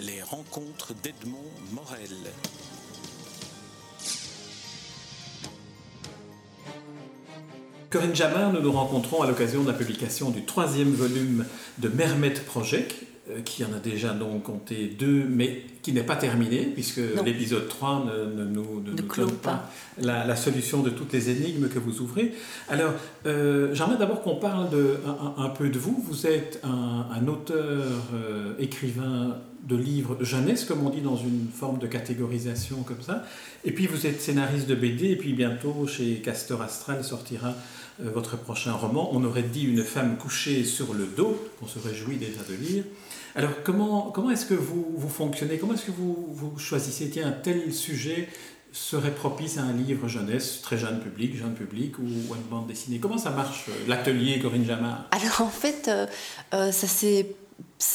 Les rencontres d'Edmond Morel. Corinne Jamar, nous nous rencontrons à l'occasion de la publication du troisième volume de Mermet Project, qui en a déjà donc compté deux, mais qui n'est pas terminé, puisque l'épisode 3 ne, nous, ne, donne pas, La, solution de toutes les énigmes que vous ouvrez. Alors, euh, j'aimerais d'abord qu'on parle de, un, peu de vous. Vous êtes un, auteur, euh, écrivain de livres jeunesse, comme on dit dans une forme de catégorisation comme ça. Et puis vous êtes scénariste de BD, et puis bientôt chez Castor Astral sortira euh, votre prochain roman. On aurait dit une femme couchée sur le dos, qu'on se réjouit déjà de lire. Alors comment, comment est-ce que vous, vous fonctionnez? Comment est-ce que vous, vous choisissez? Tiens, un tel sujet serait propice à un livre jeunesse, très jeune public, jeune public ou, une bande dessinée Comment ça marche, euh, l'atelier Corinne Jamar Alors en fait, euh, ça s'est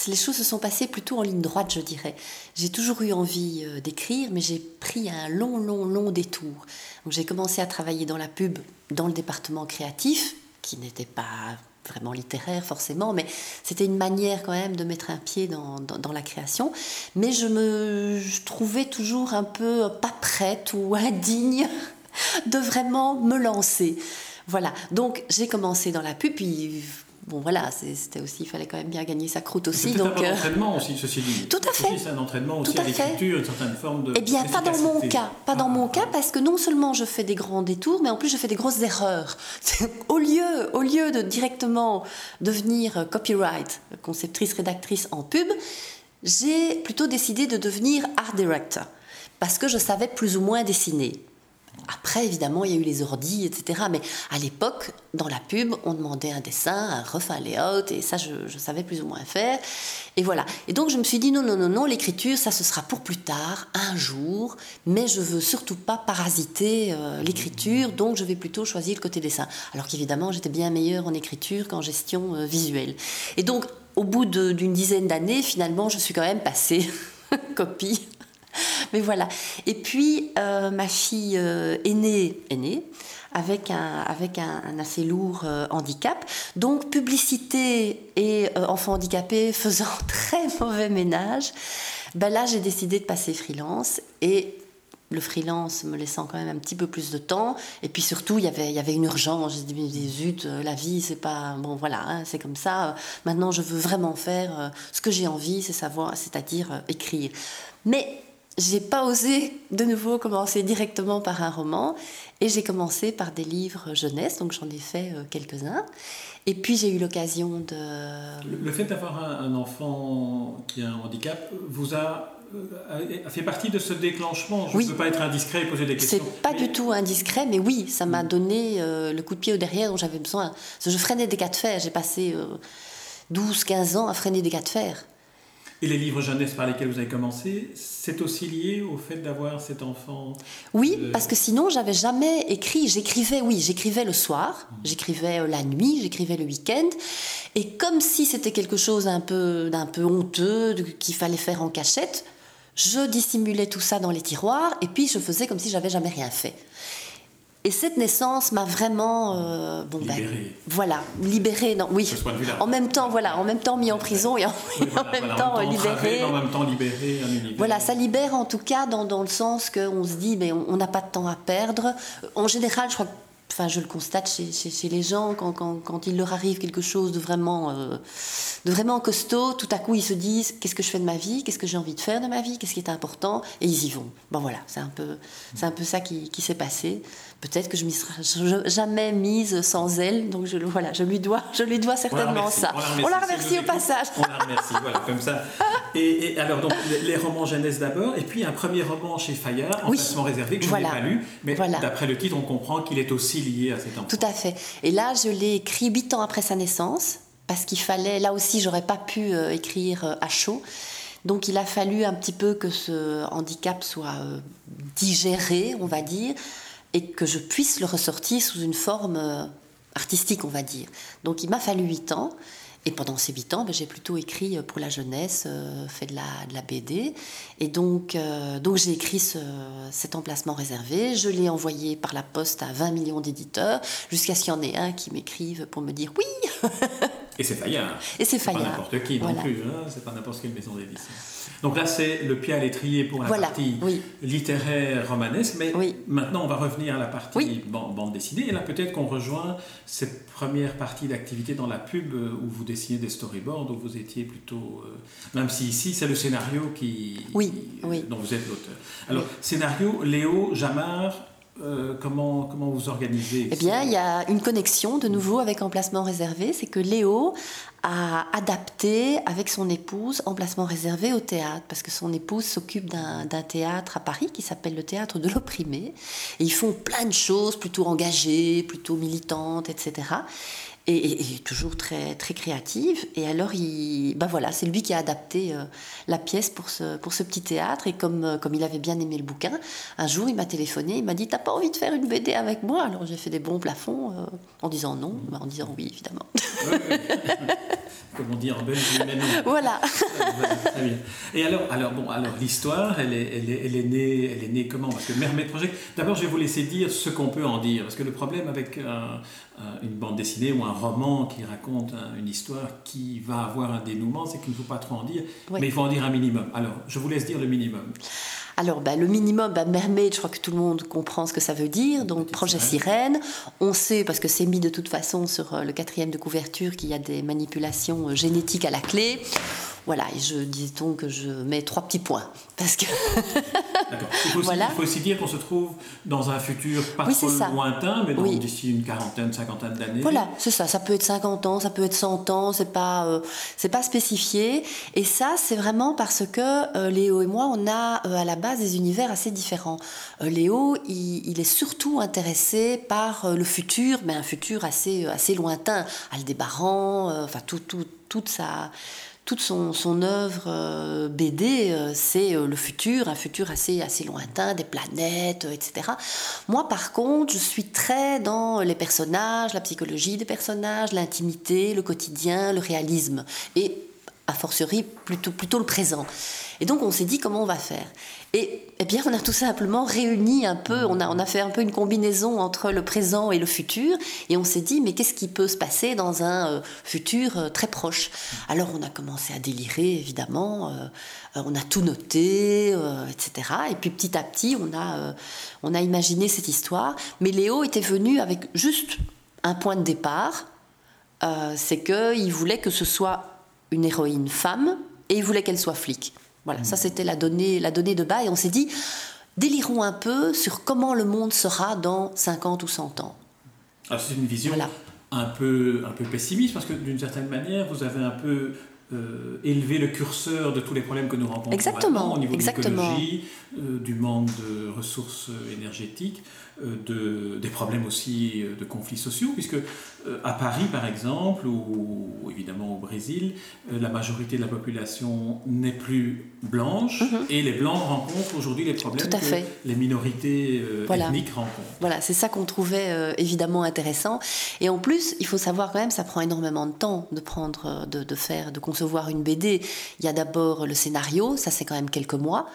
les choses se sont passées plutôt en ligne droite, je dirais. J'ai toujours eu envie euh, d'écrire, mais j'ai pris un long, long, long détour. j'ai commencé à travailler dans la pub, dans le département créatif, qui n'était pas vraiment littéraire forcément, mais c'était une manière quand même de mettre un pied dans, la création. Mais je me trouvais toujours un peu pas prête ou indigne de vraiment me lancer. Voilà, donc j'ai commencé dans la pub, puis bon voilà, c'était aussi, il fallait quand même bien gagner sa croûte aussi. C'est donc un euh, entraînement aussi, ceci dit. Tout à fait. C'est un entraînement aussi à, l'écriture, une certaine forme de. Eh bien, pas dans mon cas, pas dans mon cas, parce que non seulement je fais des grands détours, mais en plus je fais des grosses erreurs. au lieu, au lieu de directement devenir copyright, conceptrice, rédactrice en pub, j'ai plutôt décidé de devenir art director parce que je savais plus ou moins dessiner. Après, évidemment, il y a eu les ordis, etc. Mais à l'époque, dans la pub, on demandait un dessin, un ref, un layout, et ça, je, savais plus ou moins faire. Et voilà. Et donc, je me suis dit, non, non, non, non, l'écriture, ça, ce sera pour plus tard, un jour, mais je veux surtout pas parasiter euh, l'écriture, donc je vais plutôt choisir le côté dessin. Alors qu'évidemment, j'étais bien meilleure en écriture qu'en gestion euh, visuelle. Et donc, au bout d'une dizaine d'années, finalement, je suis quand même passée copie Mais voilà. Et puis, euh, ma fille euh, aînée, aînée avec un, avec un, assez lourd euh, handicap. Donc, publicité et enfant handicapé faisant très mauvais ménage, ben là, j'ai décidé de passer freelance et le freelance me laissant quand même un petit peu plus de temps. Et puis surtout, il y avait, il y avait une urgence. J'ai dit, zut, la vie, c'est pas. Bon, voilà, hein, c'est comme ça. Maintenant, je veux vraiment faire ce que j'ai envie, c'est savoir, c'est-à-dire écrire. Mais j'ai pas osé de nouveau commencer directement par un roman et j'ai commencé par des livres jeunesse, donc j'en ai fait euh, quelques-uns. Et puis j'ai eu l'occasion de... Le, fait d'avoir un, enfant qui a un handicap vous a, euh, fait partie de ce déclenchement Je ne veux pas être indiscret et poser des questions. C'est pas du tout indiscret, mais oui, ça m'a donné euh, le coup de pied au derrière dont j'avais besoin. je freinais des cas de fer, j'ai passé 12-15 ans à freiner des cas de fer. Et les livres jeunesse par lesquels vous avez commencé, c'est aussi lié au fait d'avoir cet enfant Oui, parce que sinon, j'avais jamais écrit. J'écrivais, oui, j'écrivais le soir, mmh. j'écrivais euh, la nuit, j'écrivais le week-end. Et comme si c'était quelque chose d'un peu, d'un peu honteux, qu'il fallait faire en cachette, je dissimulais tout ça dans les tiroirs et puis je faisais comme si j'avais jamais rien fait. Et cette naissance m'a vraiment euh, bon, ben, voilà, libérée. Non, oui. En même temps, voilà, en même temps mis en prison et en, même temps libéré. En même temps libéré. Voilà, ça libère en tout cas dans, dans le sens qu'on se dit, mais on n'a pas de temps à perdre. En général, je crois enfin, je le constate chez, chez, les gens, quand, quand, quand, il leur arrive quelque chose de vraiment, euh, de vraiment costaud, tout à coup ils se disent qu'est-ce que je fais de ma vie, qu'est-ce que j'ai envie de faire de ma vie, qu'est-ce qui est important, et ils y vont. Bon voilà, c'est un peu, c'est un peu ça qui, qui s'est passé. Peut-être que je m'y serais jamais mise sans elle, donc je, voilà, je lui dois, je lui dois certainement ça. On la remercie, au passage. On la remercie, voilà, comme ça. Et, alors, donc, les, romans jeunesse d'abord, et puis un premier roman chez Fayard, en oui. réservé, que je n'ai pas lu, mais d'après le titre, on comprend qu'il est aussi lié à cet enfant. Tout à fait. Et là, je l'ai écrit huit ans après sa naissance, parce qu'il fallait, là aussi, j'aurais pas pu euh, écrire euh, à chaud. Donc il a fallu un petit peu que ce handicap soit euh, digéré, on va dire, et que je puisse le ressortir sous une forme artistique, on va dire. Donc il m'a fallu huit ans. Et pendant ces huit ans, ben, j'ai plutôt écrit pour la jeunesse, fait de la, de la, BD. Et donc, donc j'ai écrit cet emplacement réservé. Je l'ai envoyé par la poste à 20 millions d'éditeurs, jusqu'à ce qu'il y en ait un qui m'écrive pour me dire oui Et c'est Fayard. Et c'est Pas Fayard. n'importe qui non Voilà. plus, hein, c'est pas n'importe quelle maison d'édition. Donc là, c'est le pied à l'étrier pour la Voilà, partie oui. littéraire romanesque, mais Oui. maintenant on va revenir à la partie Oui. bande dessinée. Et là, peut-être qu'on rejoint cette première partie d'activité dans la pub euh, où vous dessinez des storyboards, où vous étiez plutôt. euh, même si ici, c'est le scénario qui, Oui, qui- dont vous êtes l'auteur. Alors, scénario, Léo, Jamard, euh, comment, comment vous organisez Eh bien, il y a une connexion de nouveau avec Emplacement Réservé, c'est que Léo a adapté avec son épouse Emplacement Réservé au théâtre, parce que son épouse s'occupe d'un théâtre à Paris qui s'appelle le Théâtre de l'Opprimé, et ils font plein de choses plutôt engagées, plutôt militantes, etc. Et, et- et toujours très, très créative. Et alors, il, ben voilà, c'est lui qui a adapté euh, la pièce pour ce, pour ce petit théâtre. Et comme, euh, comme il avait bien aimé le bouquin, un jour, il m'a téléphoné, il m'a dit T'as pas envie de faire une BD avec moi? Alors j'ai fait des bons plafonds euh, en disant non, mais en disant oui, évidemment. Ouais, ouais. Comme on dit en belge, mais non. voilà. Très bien. Et alors, alors bon, alors l'histoire, elle est, elle, est, elle est née, elle est née comment? Parce que Mermaid Project. D'abord, je vais vous laisser dire ce qu'on peut en dire, parce que le problème avec un- un- une bande dessinée ou un roman qui raconte un- une histoire qui va avoir un dénouement, c'est qu'il ne faut pas trop en dire, mais il faut en dire un minimum. Alors, je vous laisse dire le minimum. Alors, ben, le minimum, ben, mermaid, je crois que tout le monde comprend ce que ça veut dire. Donc, projet sirène. sirène. On sait, parce que c'est mis de toute façon sur euh, le quatrième de couverture, qu'il y a des manipulations euh, génétiques à la clé. Voilà, et je dis donc que je mets trois petits points. Parce que, D'accord. Il, faut aussi- Voilà. il faut aussi dire qu'on se trouve dans un futur pas Oui, trop lointain, mais Oui. d'ici une quarantaine, cinquantaine d'années. Voilà, c'est ça. Ça peut être 50 ans, ça peut être 100 ans, c'est pas, euh, c'est pas spécifié. Et ça, c'est vraiment parce que euh, Léo et moi, on a euh, à la base des univers assez différents. Léo, il, il est surtout intéressé par le futur, mais un futur assez, assez lointain. Aldébaran, enfin, tout, tout, toute sa. Toute son, son œuvre euh, BD, euh, c'est euh, le futur, un futur assez, assez lointain, des planètes, etc. Moi, par contre, je suis très dans les personnages, la psychologie des personnages, l'intimité, le quotidien, le réalisme. Et a fortiori plutôt, plutôt le présent. Et donc on s'est dit comment on va faire? Et eh bien on a tout simplement réuni un peu, on a, on a fait un peu une combinaison entre le présent et le futur, et on s'est dit mais qu'est-ce qui peut se passer dans un euh, futur euh, très proche? Alors on a commencé à délirer évidemment, euh, on a tout noté, etc. Et puis petit à petit on a, on a imaginé cette histoire, mais Léo était venu avec juste un point de départ, c'est qu'il voulait que ce soit une héroïne femme et il voulait qu'elle soit flic. Voilà, ça c'était la donnée, la donnée de bas et on s'est dit, délirons un peu sur comment le monde sera dans 50 ou 100 ans. Alors, c'est une vision Voilà. un, peu, un peu pessimiste parce que d'une certaine manière, vous avez un peu euh, élevé le curseur de tous les problèmes que nous rencontrons Exactement, maintenant au niveau exactement. de l'écologie, du manque de ressources euh, énergétiques, euh, de, des problèmes aussi euh, de conflits sociaux, puisque euh, à Paris, par exemple, ou, évidemment au Brésil, euh, la majorité de la population n'est plus blanche et les blancs rencontrent aujourd'hui les problèmes Mhm. Que fait. les minorités euh, Voilà. ethniques rencontrent. Voilà, c'est ça qu'on trouvait euh, évidemment intéressant. Et en plus, il faut savoir quand même, ça prend énormément de temps de prendre, euh, de, de faire, de concevoir une BD. Il y a d'abord le scénario, ça c'est quand même quelques mois.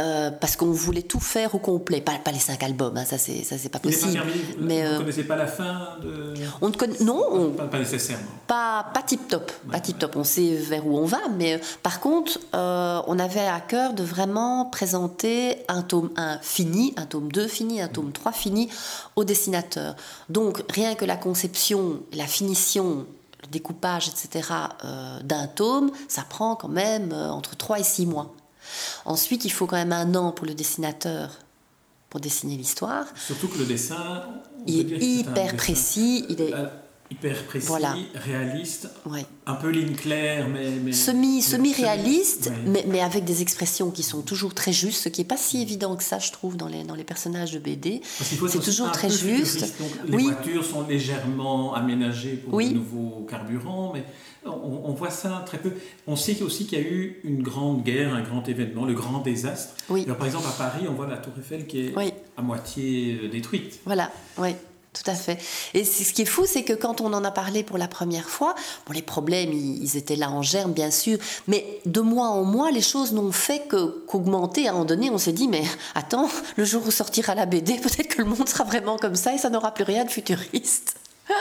Euh, parce qu'on voulait tout faire au complet, pas, pas les cinq albums, hein, ça c'est ça c'est pas possible. vous Mais ne euh, connaissez pas la fin de... on ne non, on, Pas, pas nécessairement. pas, pas tip top, pas tip top. On sait vers où on va, mais euh, par contre, euh, on avait à cœur de vraiment présenter un tome 1 fini, un tome 2 fini, un tome 3 fini au dessinateur. Donc rien que la conception, la finition, le découpage, etc. d'un tome, ça prend quand même entre 3 et 6 mois. Ensuite, il faut quand même un an pour le dessinateur pour dessiner l'histoire. Surtout que le dessin... Il est hyper dessin, précis, il est euh, hyper précis, Voilà. réaliste, ouais. un peu ligne claire, mais... mais semi, semi-réaliste, mais, mais avec des expressions qui sont toujours très justes, ce qui n'est pas si évident que ça, je trouve, dans les, dans les personnages de BD. C'est toujours très juste. Donc, les Oui. voitures sont légèrement aménagées pour Oui. de nouveaux carburants, mais on, on voit ça très peu. On sait aussi qu'il y a eu une grande guerre, un grand événement, le grand désastre. Oui. Alors, par exemple, à Paris, on voit la tour Eiffel qui est à moitié euh, détruite. Voilà, oui. Tout à fait. Et ce qui est fou, c'est que quand on en a parlé pour la première fois, bon, les problèmes, ils, étaient là en germe, bien sûr, mais de mois en mois, les choses n'ont fait qu'augmenter. À un moment donné, on s'est dit, mais attends, le jour où sortira la BD, peut-être que le monde sera vraiment comme ça et ça n'aura plus rien de futuriste.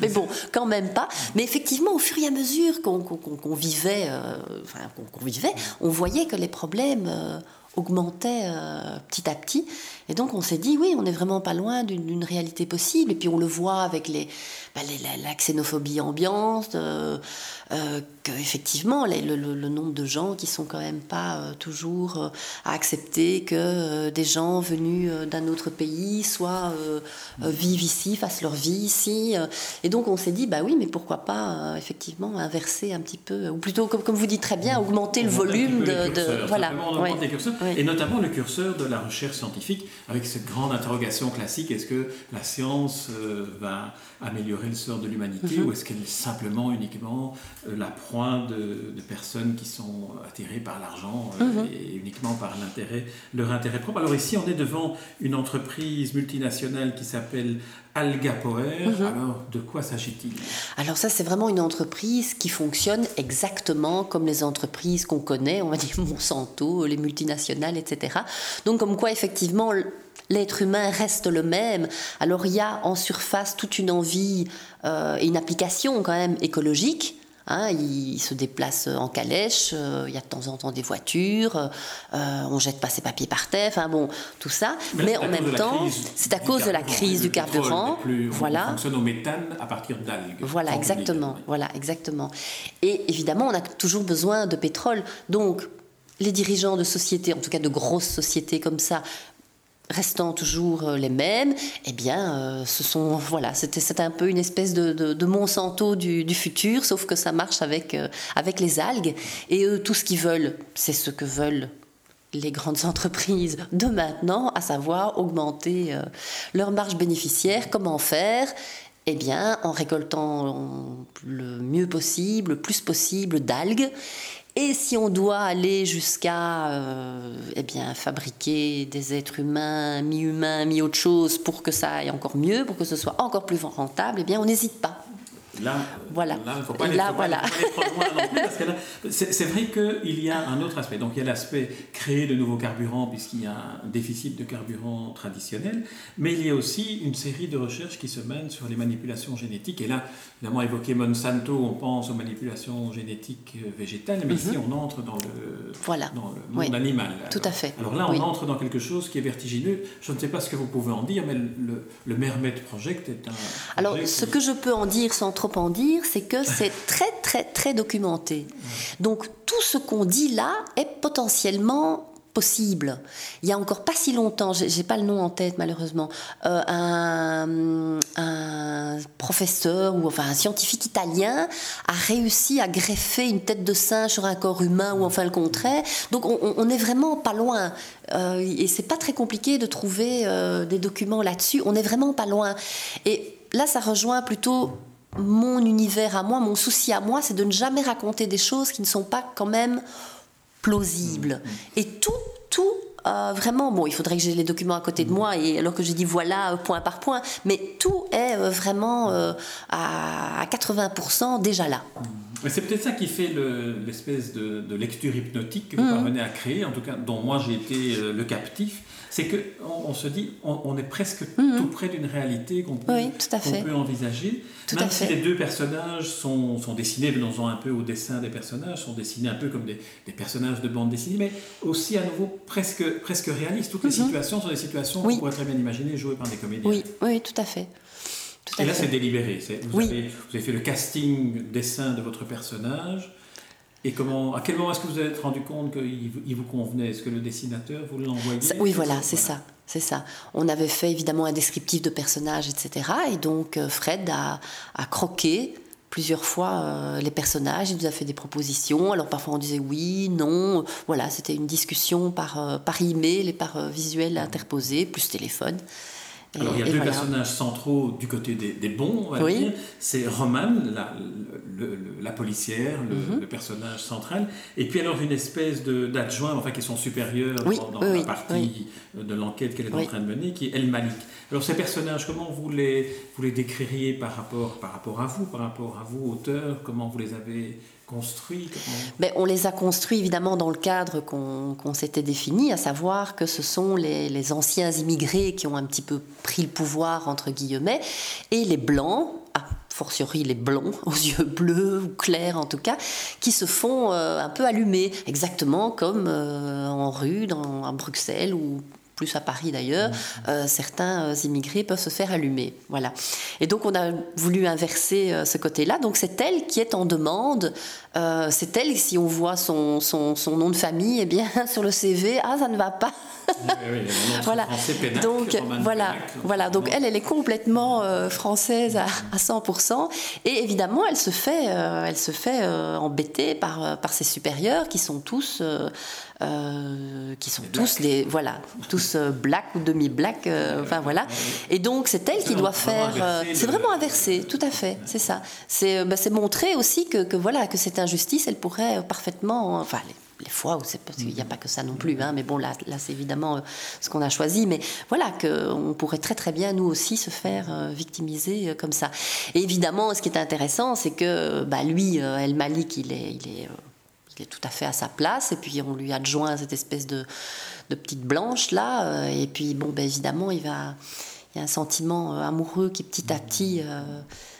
mais bon, quand même pas. Mais effectivement, au fur et à mesure qu'on vivait, euh, enfin, qu'on vivait, on voyait que les problèmes euh, augmentaient euh, petit à petit. Et donc on s'est dit, oui, on n'est vraiment pas loin d'une réalité possible. Et puis on le voit avec les, bah, la, xénophobie ambiante, euh, euh, qu'effectivement, le, le, nombre de gens qui sont quand même pas euh, toujours à accepter que des gens venus d'un autre pays soient vivent ici, fassent leur vie ici. et donc on s'est dit, bah oui, mais pourquoi pas effectivement inverser un petit peu, ou plutôt comme, comme vous dites très bien, augmenter le volume de, voilà, et notamment le curseur de la recherche scientifique avec cette grande interrogation classique est-ce que la science va améliorer le sort de l'humanité mhm. ou est-ce qu'elle est simplement uniquement la proie de, personnes qui sont attirées par l'argent euh, mhm. et uniquement par l'intérêt, leur intérêt propre? Alors ici, on est devant une entreprise multinationale qui s'appelle Algapoer. Mhm. Alors, de quoi s'agit-il? Alors ça, c'est vraiment une entreprise qui fonctionne exactement comme les entreprises qu'on connaît, on va dire Monsanto, les multinationales, etc. Donc, comme quoi, effectivement, l'être humain reste le même. Alors, il y a en surface toute une envie euh, et une application quand même écologique Hein, il se déplace en calèche, euh, il y a de temps en temps des voitures, euh, on jette pas ses papiers par terre, enfin bon, tout ça. Mais, en même temps, c'est à cause de la crise du carburant. voilà. On fonctionne au méthane à partir d'algues. Voilà, exactement. Voilà, exactement. Et évidemment, on a toujours besoin de pétrole. Donc, les dirigeants de sociétés, en tout cas de grosses sociétés comme ça, restant toujours euh, les mêmes, eh bien, euh, ce sont voilà, c'était un peu une espèce de, Monsanto du, futur, sauf que ça marche avec euh, avec les algues. Et eux, tout ce qu'ils veulent, c'est ce que veulent les grandes entreprises de maintenant, à savoir augmenter leur marge bénéficiaire. Comment faire? Eh bien, en récoltant le mieux possible, le plus possible d'algues et si on doit aller jusqu'à euh, eh bien, fabriquer des êtres humains, mi-humains, mi-autre chose, pour que ça aille encore mieux, pour que ce soit encore plus rentable, eh bien, on n'hésite pas. Là, voilà. il ne faut pas, que c'est vrai qu'il y a un autre aspect. Donc il y a l'aspect créer de nouveaux carburants, puisqu'il y a un déficit de carburant traditionnel, mais il y a aussi une série de recherches qui se mènent sur les manipulations génétiques. Et là, évidemment, évoqué Monsanto, on pense aux manipulations génétiques végétales, mais ici mhm. on entre dans le, voilà. dans le monde animal. Tout à fait. Alors là, on entre dans quelque chose qui est vertigineux. Je ne sais pas ce que vous pouvez en dire, mais le, le Mermet Project est un. Alors, ce que je peux en dire sans trop dire, c'est que c'est très très très documenté. Donc tout ce qu'on dit là est potentiellement possible. Il y a encore pas si longtemps, j'ai pas le nom en tête malheureusement, euh, un, professeur ou enfin un scientifique italien a réussi à greffer une tête de singe sur un corps humain ou enfin le contraire. Donc on, est vraiment pas loin euh, et c'est pas très compliqué de trouver euh, des documents là-dessus. On est vraiment pas loin. Et là, ça rejoint plutôt mon univers à moi, mon souci à moi, c'est de ne jamais raconter des choses qui ne sont pas quand même plausibles. Mm. Et tout, tout, euh, vraiment, bon, il faudrait que j'ai les documents à côté de mm. moi, et alors que je dis voilà, euh, point par point, mais tout est euh, vraiment à 80% déjà là. C'est peut-être ça qui fait l'espèce de, lecture hypnotique que vous parvenez à créer, en tout cas dont moi j'ai été le captif c'est qu'on on se dit, on, est presque mhm. tout près d'une réalité qu'on peut, peut, envisager. Même si les deux personnages sont, sont dessinés, venons-en un peu au dessin des personnages, sont dessinés un peu comme des, personnages de bande dessinée, mais aussi à nouveau presque, presque réalistes. Toutes les mhm. situations sont des situations qu'on pourrait très bien imaginer jouées par des comédiens. Oui, oui tout à fait. Et là, c'est délibéré. Vous, avez, vous, avez, fait le casting dessin de votre personnage. Et comment, à quel moment est-ce que vous vous êtes rendu compte qu'il vous convenait? Est-ce que le dessinateur vous l'envoyait Oui, voilà, c'est ça. C'est ça. On avait fait évidemment un descriptif de personnage, etc. Et donc euh, Fred a, croqué plusieurs fois euh, les personnages, il nous a fait des propositions. Alors parfois on disait oui, non. Voilà, c'était une discussion par, euh, par email et par visuel interposé, plus téléphone. Alors, il y a deux personnages centraux du côté des, bons, on va dire. C'est Roman, la, la policière, mhm. le, personnage central, et puis alors une espèce d'adjoint, enfin qui est son supérieur dans, la partie de l'enquête qu'elle est en train de mener, qui est El Malik. Alors ces personnages, comment vous les, vous les décririez par rapport, par rapport à vous, par rapport à vous, auteur? Comment vous les avez ben, On les a construits évidemment dans le cadre qu'on s'était défini, à savoir que ce sont les, anciens immigrés qui ont un petit peu pris le pouvoir, entre guillemets, et les blancs, fortiori les blonds, aux yeux bleus ou clairs en tout cas, qui se font un peu allumer, exactement comme en rue, dans, à Bruxelles ou plus à Paris d'ailleurs, mmh. euh, certains euh, immigrés peuvent se faire allumer. Voilà. Et donc on a voulu inverser euh, ce côté-là. Donc c'est elle qui est en demande. c'est elle, si on voit son, son, son, nom de famille, eh bien sur le CV, ah ça ne va pas. voilà. donc voilà, voilà. Donc elle, elle est complètement française à, à, 100%. Et évidemment, elle se fait, elle se fait embêter par, par ses supérieurs qui sont tous qui sont tous des voilà tous euh, black ou demi black euh, enfin voilà. et donc c'est elle qui doit faire c'est vraiment inversé tout à fait c'est ça. C'est bah, c'est montrer aussi que, que, voilà que cette injustice elle pourrait parfaitement enfin les, fois où c'est parce qu'il n'y a pas que ça non plus hein, mais bon là là c'est évidemment ce qu'on a choisi. Mais voilà que on pourrait très très bien nous aussi se faire victimiser comme ça. Et évidemment ce qui est intéressant c'est que bah, lui El Malik il est il est il est tout à fait à sa place. Et puis on lui adjoint cette espèce de, de petite blanche là. Euh, et puis bon, ben, évidemment, il y a un sentiment euh, amoureux qui petit à petit euh,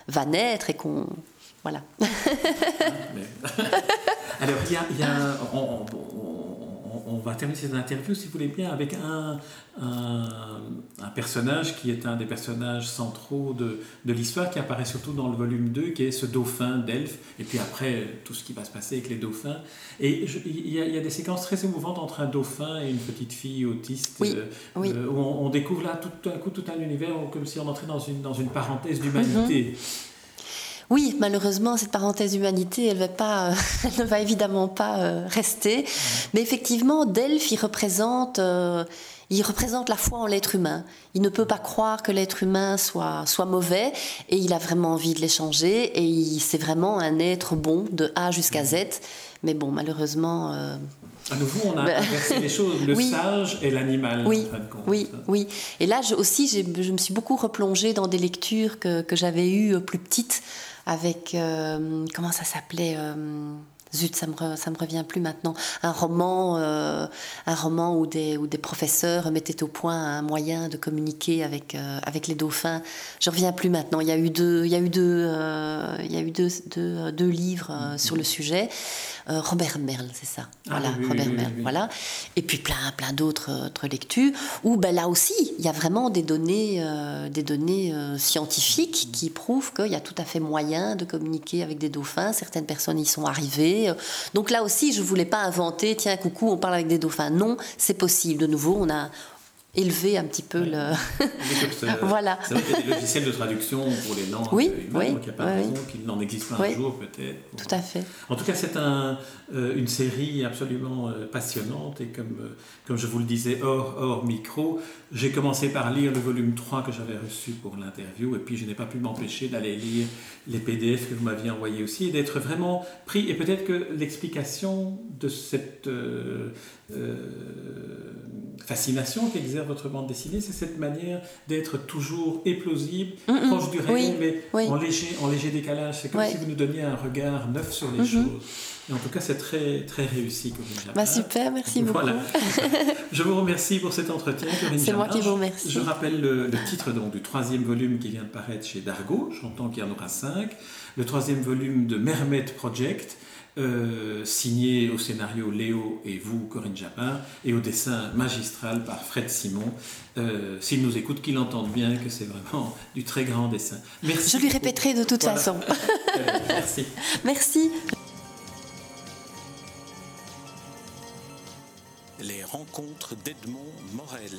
va naître et qu'on voilà. Alors il y a, il y a va terminer cette interview, si vous voulez bien, avec un, un, personnage qui est un des personnages centraux de, de l'histoire, qui apparaît surtout dans le volume 2, qui est ce dauphin d'Elfe, et puis après, tout ce qui va se passer avec les dauphins. Et il y, a des séquences très émouvantes entre un dauphin et une petite fille autiste, euh, euh, où on, découvre là tout un coup tout un univers, comme si on entrait dans une, dans une parenthèse d'humanité. Mhm. Oui, malheureusement, cette parenthèse humanité, elle, va pas, ne va évidemment pas euh, rester. Mais effectivement, Delphes, il représente, euh, il représente la foi en l'être humain. Il ne peut pas croire que l'être humain soit, soit mauvais et il a vraiment envie de l'échanger et c'est vraiment un être bon de A jusqu'à Z. Mais bon, malheureusement... Euh, à nouveau, on a inversé les choses, le sage et l'animal. Oui, oui, oui. Et là je, aussi, je me suis beaucoup replongée dans des lectures que, que j'avais eues plus petites, avec, euh, comment ça s'appelait euh, zut, ça me, ça me revient plus maintenant, un roman, euh, un roman où des, où des professeurs mettaient au point un moyen de communiquer avec, avec les dauphins. Je reviens plus maintenant. Il y a eu deux, il y a eu deux, il y a eu deux, deux, deux livres sur le sujet. Euh, Robert Merle, c'est ça. Ah voilà, Robert Merle, voilà. Et puis plein, plein d'autres lectures où ben, là aussi, il y a vraiment des données, euh, des données euh, scientifiques qui prouvent qu'il y a tout à fait moyen de communiquer avec des dauphins. Certaines personnes y sont arrivées. Donc là aussi, je ne voulais pas inventer, tiens, coucou, on parle avec des dauphins. Non, c'est possible. De nouveau, on a, élever un petit peu le. voilà. C'est vrai qu'il y a des logiciels de traduction pour les langues oui, humaines, oui, donc il n'y a pas raison qu'il n'en existe pas un jour peut-être. Tout à fait. En tout cas, c'est un, euh, une série absolument euh, passionnante et comme, euh, comme je vous le disais hors, hors micro, j'ai commencé par lire le volume 3 que j'avais reçu pour l'interview et puis je n'ai pas pu m'empêcher d'aller lire les PDF que vous m'aviez envoyés aussi et d'être vraiment pris. Et peut-être que l'explication de cette fascination qu'exerce votre bande dessinée, c'est cette manière d'être toujours éplosible, proche du réel, mais En, léger, en léger décalage. C'est comme si vous nous donniez un regard neuf sur les choses. Et en tout cas, c'est très, très réussi, Corinne bah, Super, merci beaucoup. Je vous remercie pour cet entretien, Corinne C'est moi qui vous remercie. Je, rappelle le, titre donc, du troisième volume qui vient de paraître chez Dargo. J'entends qu'il y en aura cinq. Le troisième volume de Mermet Project. Euh, signé au scénario Léo et vous, Corinne Japin, et au dessin magistral par Fred Simon. Euh, S'il nous écoute, qu'il entende bien que c'est vraiment du très grand dessin. Merci. Je lui répéterai de toute façon. Merci. Merci. Les rencontres d'Edmond Morel.